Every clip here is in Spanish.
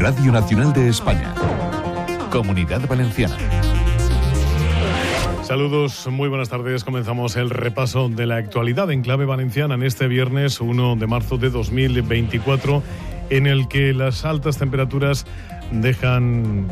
Radio Nacional de España. Comunidad Valenciana. Saludos, muy buenas tardes. Comenzamos el repaso de la actualidad en clave valenciana en este viernes 1 de marzo de 2024, en el que las altas temperaturas dejan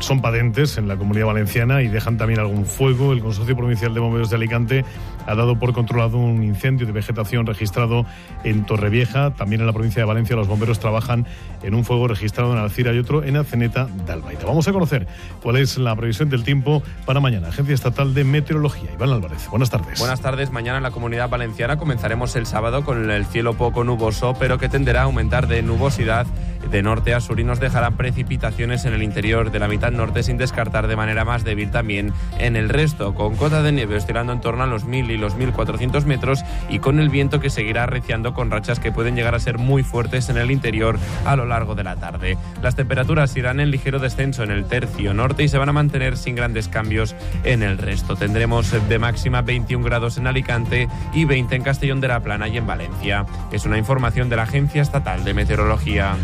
son patentes en la comunidad valenciana y dejan también algún fuego. El Consorcio Provincial de Bomberos de Alicante ha dado por controlado un incendio de vegetación registrado en Torrevieja. También en la provincia de Valencia los bomberos trabajan en un fuego registrado en Alcira y otro en Aceneta de Albaida. Vamos a conocer cuál es la previsión del tiempo para mañana. Agencia Estatal de Meteorología. Iván Álvarez, buenas tardes. Buenas tardes. Mañana en la comunidad valenciana comenzaremos el sábado con el cielo poco nuboso, pero que tenderá a aumentar de nubosidad de norte a sur y nos dejarán precipitaciones en el interior de la mitad norte sin descartar de manera más débil también en el resto, con cota de nieve oscilando en torno a los 1000 y los 1400 metros y con el viento que seguirá arreciando con rachas que pueden llegar a ser muy fuertes en el interior a lo largo de la tarde. Las temperaturas irán en ligero descenso en el tercio norte y se van a mantener sin grandes cambios en el resto. Tendremos de máxima 21 grados en Alicante y 20 en Castellón de la Plana y en Valencia. Es una información de la Agencia Estatal de Meteorología.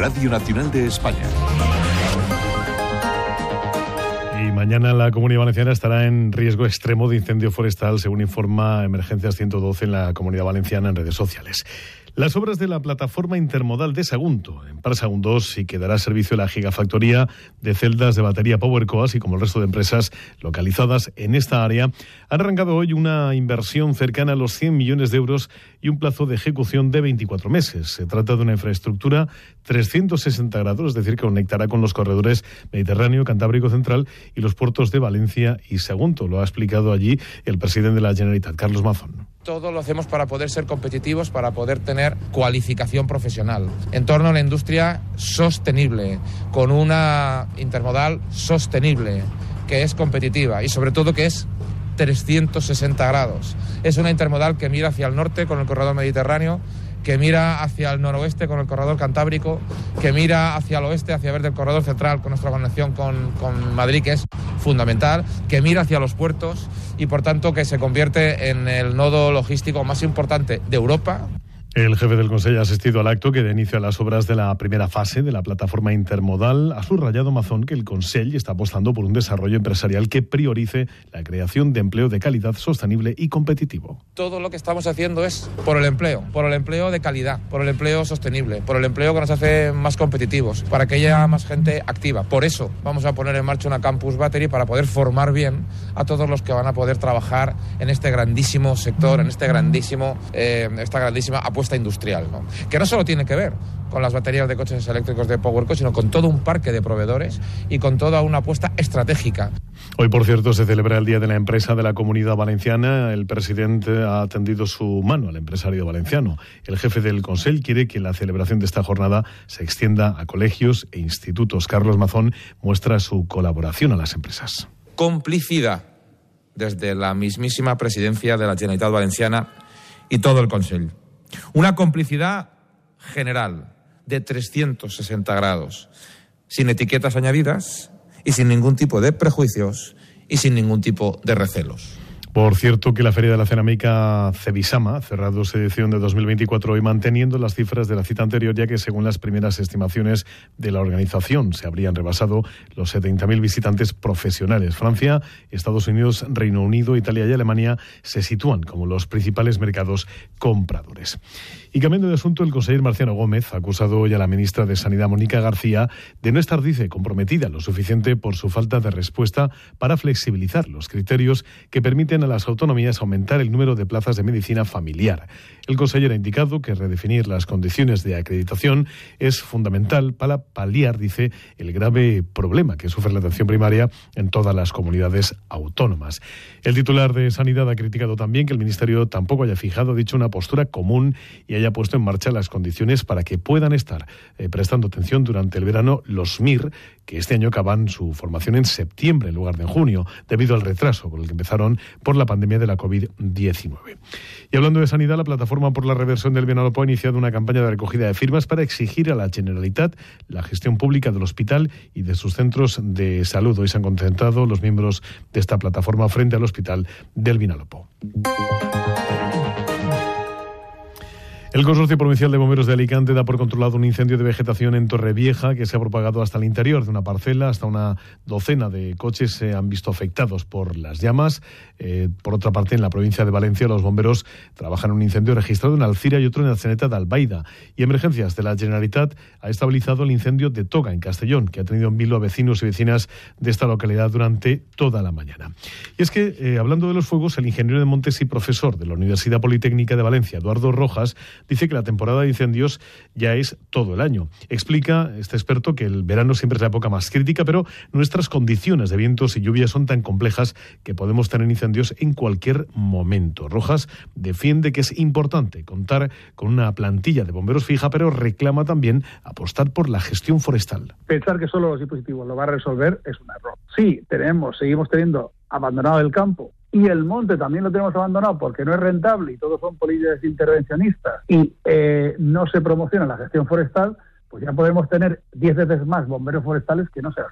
Radio Nacional de España. Mañana la Comunidad Valenciana estará en riesgo extremo de incendio forestal, según informa Emergencias 112 en la Comunidad Valenciana en redes sociales. Las obras de la plataforma intermodal de Sagunto, en Parsagun 2, y que dará servicio a la gigafactoría de celdas de batería PowerCo, así como el resto de empresas localizadas en esta área, han arrancado hoy una inversión cercana a los 100 millones de euros y un plazo de ejecución de 24 meses. Se trata de una infraestructura 360 grados, es decir, que conectará con los corredores Mediterráneo, Cantábrico Central y los puertos de Valencia y Sagunto. Lo ha explicado allí el presidente de la Generalitat, Carlos Mazón. Todo lo hacemos para poder ser competitivos, para poder tener cualificación profesional en torno a una industria sostenible, con una intermodal sostenible, que es competitiva y sobre todo que es 360 grados. Es una intermodal que mira hacia el norte con el corredor mediterráneo, que mira hacia el noroeste con el corredor cantábrico, que mira hacia el oeste, hacia ver del corredor central con nuestra conexión con, con Madrid, que es fundamental, que mira hacia los puertos y por tanto que se convierte en el nodo logístico más importante de Europa, el jefe del Consejo ha asistido al acto que da inicio a las obras de la primera fase de la plataforma intermodal. Ha subrayado Mazón que el Consejo está apostando por un desarrollo empresarial que priorice la creación de empleo de calidad sostenible y competitivo. Todo lo que estamos haciendo es por el empleo, por el empleo de calidad, por el empleo sostenible, por el empleo que nos hace más competitivos, para que haya más gente activa. Por eso vamos a poner en marcha una campus battery para poder formar bien a todos los que van a poder trabajar en este grandísimo sector, en este grandísimo, eh, esta grandísima apuesta industrial, ¿no? que no solo tiene que ver con las baterías de coches eléctricos de PowerCo, sino con todo un parque de proveedores y con toda una apuesta estratégica. Hoy, por cierto, se celebra el Día de la Empresa de la Comunidad Valenciana. El presidente ha tendido su mano al empresario valenciano. El jefe del Consejo quiere que la celebración de esta jornada se extienda a colegios e institutos. Carlos Mazón muestra su colaboración a las empresas. Complicidad desde la mismísima presidencia de la Generalitat Valenciana y todo el Consejo una complicidad general de 360 grados, sin etiquetas añadidas y sin ningún tipo de prejuicios y sin ningún tipo de recelos. Por cierto, que la Feria de la Cerámica Cebisama cerrado su edición de 2024 hoy manteniendo las cifras de la cita anterior, ya que según las primeras estimaciones de la organización se habrían rebasado los 70.000 visitantes profesionales. Francia, Estados Unidos, Reino Unido, Italia y Alemania se sitúan como los principales mercados compradores. Y cambiando de asunto, el consejero Marciano Gómez ha acusado hoy a la ministra de Sanidad, Mónica García, de no estar, dice, comprometida lo suficiente por su falta de respuesta para flexibilizar los criterios que permiten a las autonomías aumentar el número de plazas de medicina familiar. El consejero ha indicado que redefinir las condiciones de acreditación es fundamental para paliar, dice, el grave problema que sufre la atención primaria en todas las comunidades autónomas. El titular de Sanidad ha criticado también que el Ministerio tampoco haya fijado, dicho, una postura común y haya puesto en marcha las condiciones para que puedan estar eh, prestando atención durante el verano los MIR, que este año acaban su formación en septiembre en lugar de en junio, debido al retraso con el que empezaron por la pandemia de la COVID-19. Y hablando de sanidad, la plataforma por la reversión del Vinalopó ha iniciado una campaña de recogida de firmas para exigir a la Generalitat la gestión pública del hospital y de sus centros de salud. Hoy se han concentrado los miembros de esta plataforma frente al hospital del Vinalopó. El Consorcio Provincial de Bomberos de Alicante da por controlado un incendio de vegetación en Torrevieja que se ha propagado hasta el interior de una parcela. Hasta una docena de coches se han visto afectados por las llamas. Eh, por otra parte, en la provincia de Valencia, los bomberos trabajan en un incendio registrado en Alcira y otro en la ceneta de Albaida. Y Emergencias de la Generalitat ha estabilizado el incendio de Toga, en Castellón, que ha tenido en vilo a vecinos y vecinas de esta localidad durante toda la mañana. Y es que, eh, hablando de los fuegos, el ingeniero de Montes y profesor de la Universidad Politécnica de Valencia, Eduardo Rojas, dice que la temporada de incendios ya es todo el año. Explica este experto que el verano siempre es la época más crítica, pero nuestras condiciones de vientos y lluvias son tan complejas que podemos tener incendios en cualquier momento. Rojas defiende que es importante contar con una plantilla de bomberos fija, pero reclama también apostar por la gestión forestal. Pensar que solo los dispositivos lo va a resolver es un error. Sí, tenemos, seguimos teniendo abandonado el campo y el monte también lo tenemos abandonado porque no es rentable y todos son políticas intervencionistas y eh, no se promociona la gestión forestal, pues ya podemos tener 10 veces más bomberos forestales que no se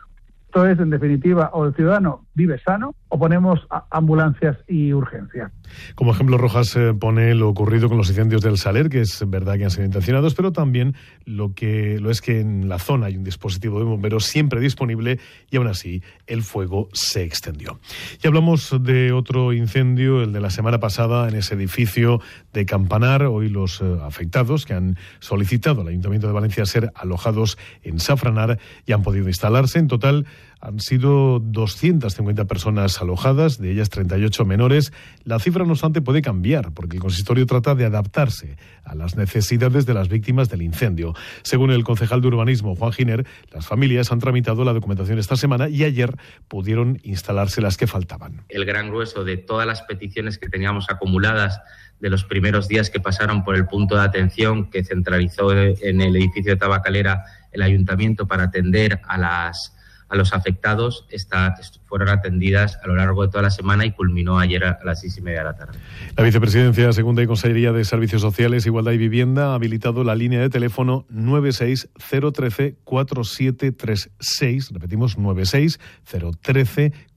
esto es, en definitiva, o el ciudadano vive sano o ponemos ambulancias y urgencia. Como ejemplo, Rojas eh, pone lo ocurrido con los incendios del Saler, que es verdad que han sido intencionados, pero también lo que lo es que en la zona hay un dispositivo de bomberos siempre disponible y aún así el fuego se extendió. Y hablamos de otro incendio, el de la semana pasada en ese edificio de Campanar. Hoy los eh, afectados que han solicitado al Ayuntamiento de Valencia ser alojados en Safranar y han podido instalarse. En total han sido 250 personas alojadas, de ellas 38 menores. La cifra, no obstante, puede cambiar, porque el consistorio trata de adaptarse a las necesidades de las víctimas del incendio. Según el concejal de urbanismo, Juan Giner, las familias han tramitado la documentación esta semana y ayer pudieron instalarse las que faltaban. El gran grueso de todas las peticiones que teníamos acumuladas de los primeros días que pasaron por el punto de atención que centralizó en el edificio de Tabacalera el ayuntamiento para atender a las a los afectados está, fueron atendidas a lo largo de toda la semana y culminó ayer a las seis y media de la tarde. La Vicepresidencia Segunda y Consejería de Servicios Sociales, Igualdad y Vivienda ha habilitado la línea de teléfono 960134736, repetimos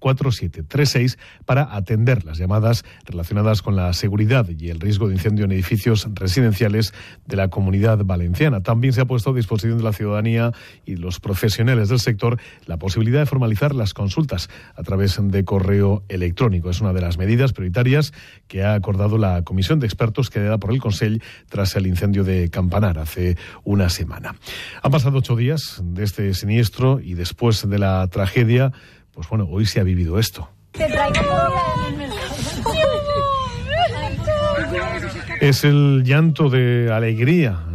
960134736, para atender las llamadas relacionadas con la seguridad y el riesgo de incendio en edificios residenciales de la comunidad valenciana. También se ha puesto a disposición de la ciudadanía y los profesionales del sector la posibilidad de formalizar las consultas a través de correo electrónico. Es una de las medidas prioritarias que ha acordado la comisión de expertos creada por el Consejo tras el incendio de Campanar hace una semana. Han pasado ocho días de este siniestro y después de la tragedia, pues bueno, hoy se ha vivido esto. Es el llanto de alegría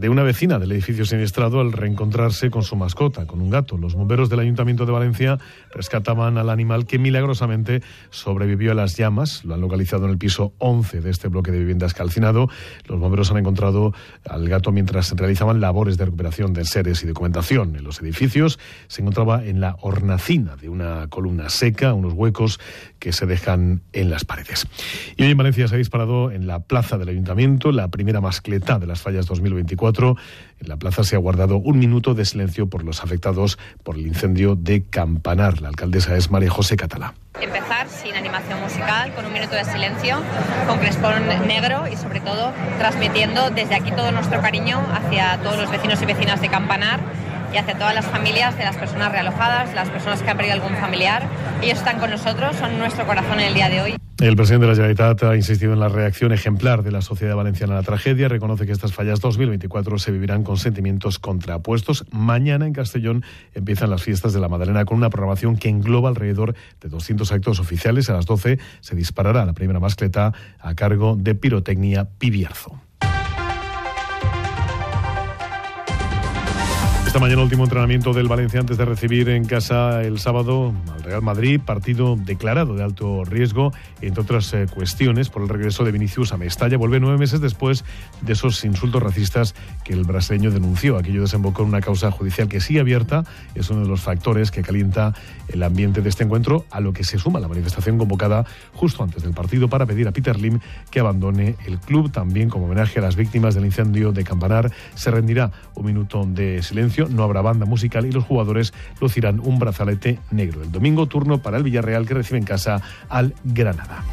de una vecina del edificio siniestrado al reencontrarse con su mascota, con un gato. Los bomberos del Ayuntamiento de Valencia rescataban al animal que milagrosamente sobrevivió a las llamas. Lo han localizado en el piso 11 de este bloque de viviendas calcinado. Los bomberos han encontrado al gato mientras realizaban labores de recuperación de seres y documentación en los edificios. Se encontraba en la hornacina de una columna seca, unos huecos que se dejan en las paredes. Y hoy en Valencia se ha disparado en la plaza del Ayuntamiento la primera mascleta de las fallas 2024 en la plaza se ha guardado un minuto de silencio por los afectados por el incendio de Campanar. La alcaldesa es María José Catalá. Empezar sin animación musical, con un minuto de silencio, con crespón negro y sobre todo transmitiendo desde aquí todo nuestro cariño hacia todos los vecinos y vecinas de Campanar y hacia todas las familias de las personas realojadas, las personas que han perdido algún familiar. Ellos están con nosotros, son nuestro corazón en el día de hoy. El presidente de la Generalitat ha insistido en la reacción ejemplar de la sociedad valenciana a la tragedia. Reconoce que estas fallas 2024 se vivirán con sentimientos contrapuestos. Mañana en Castellón empiezan las fiestas de la Madalena con una programación que engloba alrededor de 200 actos oficiales. A las 12 se disparará la primera mascleta a cargo de Pirotecnia Pibierzo. Esta mañana último entrenamiento del Valencia antes de recibir en casa el sábado al Real Madrid, partido declarado de alto riesgo, entre otras eh, cuestiones, por el regreso de Vinicius a Mestalla. Vuelve nueve meses después de esos insultos racistas que el brasileño denunció. Aquello desembocó en una causa judicial que sigue abierta, es uno de los factores que calienta el ambiente de este encuentro, a lo que se suma la manifestación convocada justo antes del partido para pedir a Peter Lim que abandone el club. También como homenaje a las víctimas del incendio de Campanar, se rendirá un minuto de silencio no habrá banda musical y los jugadores lucirán un brazalete negro. El domingo turno para el Villarreal que recibe en casa al Granada.